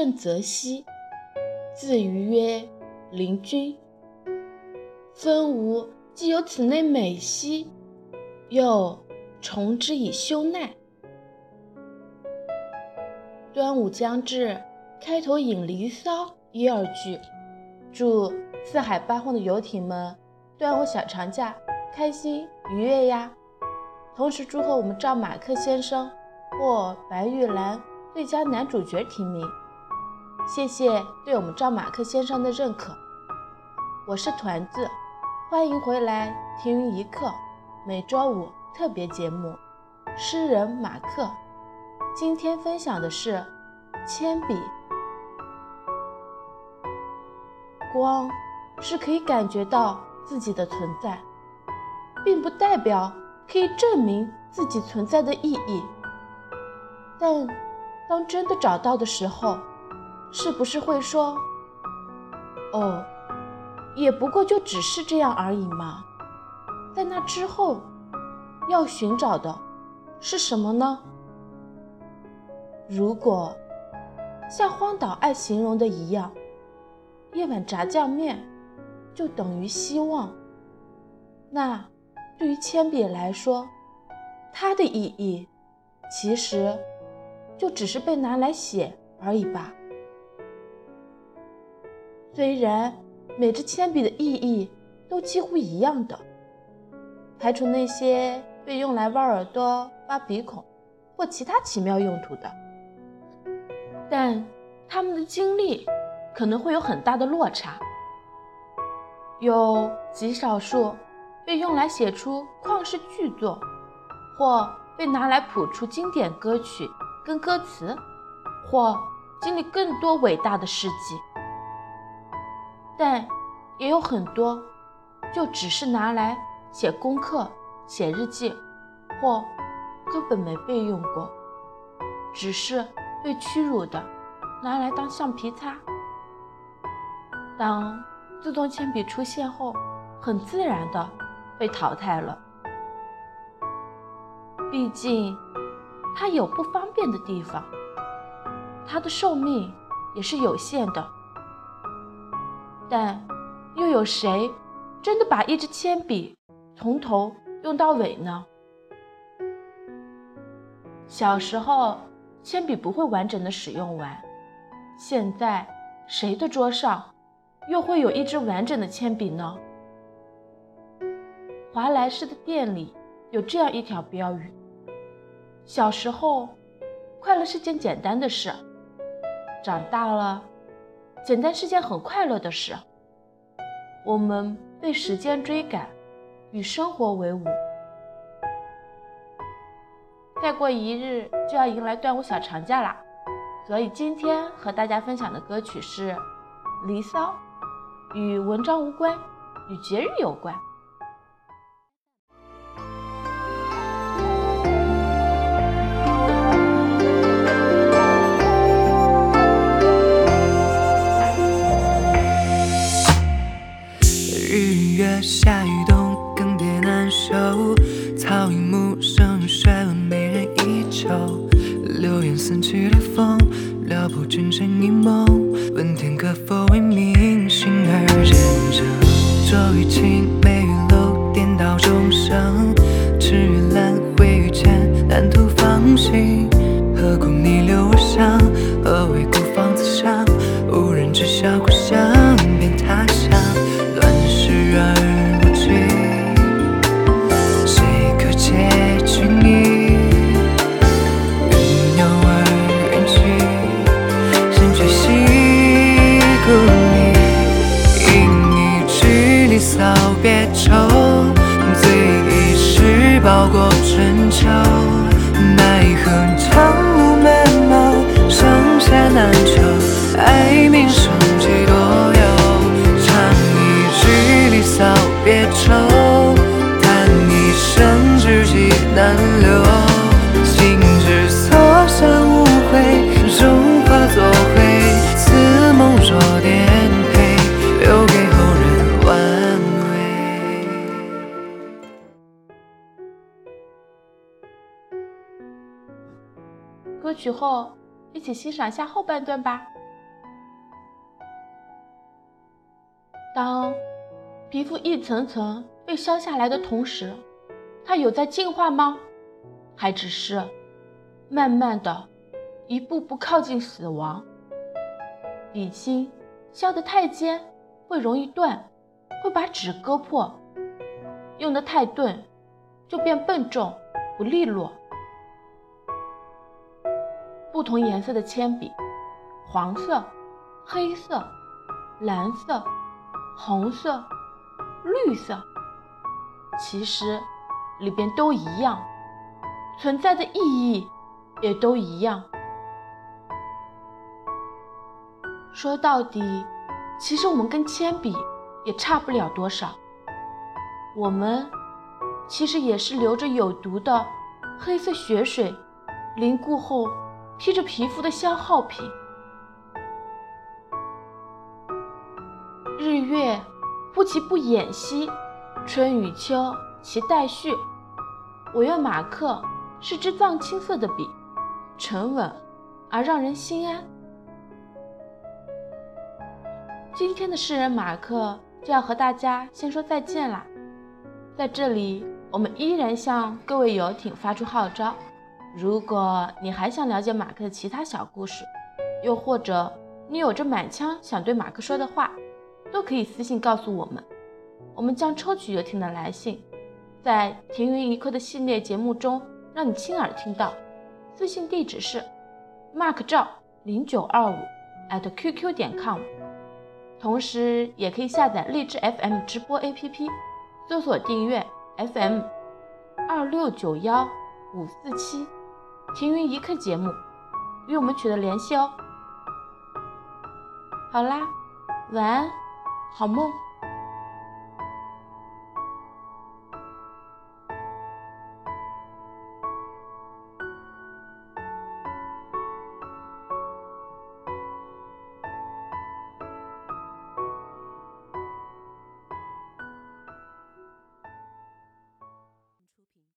郑则兮，字瑜曰林君。分吾既有此内美兮，又从之以修奈。端午将至，开头引《离骚》一二句，祝四海八荒的游艇们端午小长假开心愉悦呀！同时祝贺我们赵马克先生获白玉兰最佳男主角提名，谢谢对我们赵马克先生的认可。我是团子，欢迎回来听云一刻每周五特别节目。诗人马克。今天分享的是铅笔。光是可以感觉到自己的存在，并不代表可以证明自己存在的意义。但当真的找到的时候，是不是会说：“哦，也不过就只是这样而已嘛？”在那之后，要寻找的是什么呢？如果像荒岛爱形容的一样，一碗炸酱面就等于希望，那对于铅笔来说，它的意义其实就只是被拿来写而已吧。虽然每支铅笔的意义都几乎一样的，排除那些被用来挖耳朵、挖鼻孔或其他奇妙用途的。但他们的经历可能会有很大的落差，有极少数被用来写出旷世巨作，或被拿来谱出经典歌曲跟歌词，或经历更多伟大的事迹。但也有很多就只是拿来写功课、写日记，或根本没被用过，只是。被屈辱的拿来当橡皮擦。当自动铅笔出现后，很自然的被淘汰了。毕竟它有不方便的地方，它的寿命也是有限的。但又有谁真的把一支铅笔从头用到尾呢？小时候。铅笔不会完整的使用完，现在谁的桌上又会有一支完整的铅笔呢？华莱士的店里有这样一条标语：小时候，快乐是件简单的事；长大了，简单是件很快乐的事。我们被时间追赶，与生活为伍。再过一日就要迎来端午小长假啦，所以今天和大家分享的歌曲是《离骚》，与文章无关，与节日有关。别愁醉一世，抱过春秋。许后一起欣赏下后半段吧。当皮肤一层层被削下来的同时它有在进化吗？还只是慢慢的一步步靠近死亡。笔芯削得太尖会容易断会把纸割破。用得太钝就变笨重不利落。不同颜色的铅笔，黄色、黑色、蓝色、红色、绿色，其实里边都一样，存在的意义也都一样。说到底，其实我们跟铅笔也差不了多少。我们其实也是流着有毒的黑色血水，凝固后披着皮肤的消耗品。日月不期不掩兮，春与秋其代序。我愿马克是支藏青色的笔，沉稳而让人心安。今天的诗人马克就要和大家先说再见啦，在这里，我们依然向各位游艇发出号召：如果你还想了解马克的其他小故事，又或者你有着满腔想对马克说的话，都可以私信告诉我们，我们将抽取游艇的来信，在《停云一刻》的系列节目中让你亲耳听到。私信地址是 mark 赵零九二五 at qq 点 com。同时，也可以下载荔枝 FM 直播 APP，搜索订阅 FM 二六九幺五四七停云一刻节目，与我们取得联系哦。好啦，晚安，好梦。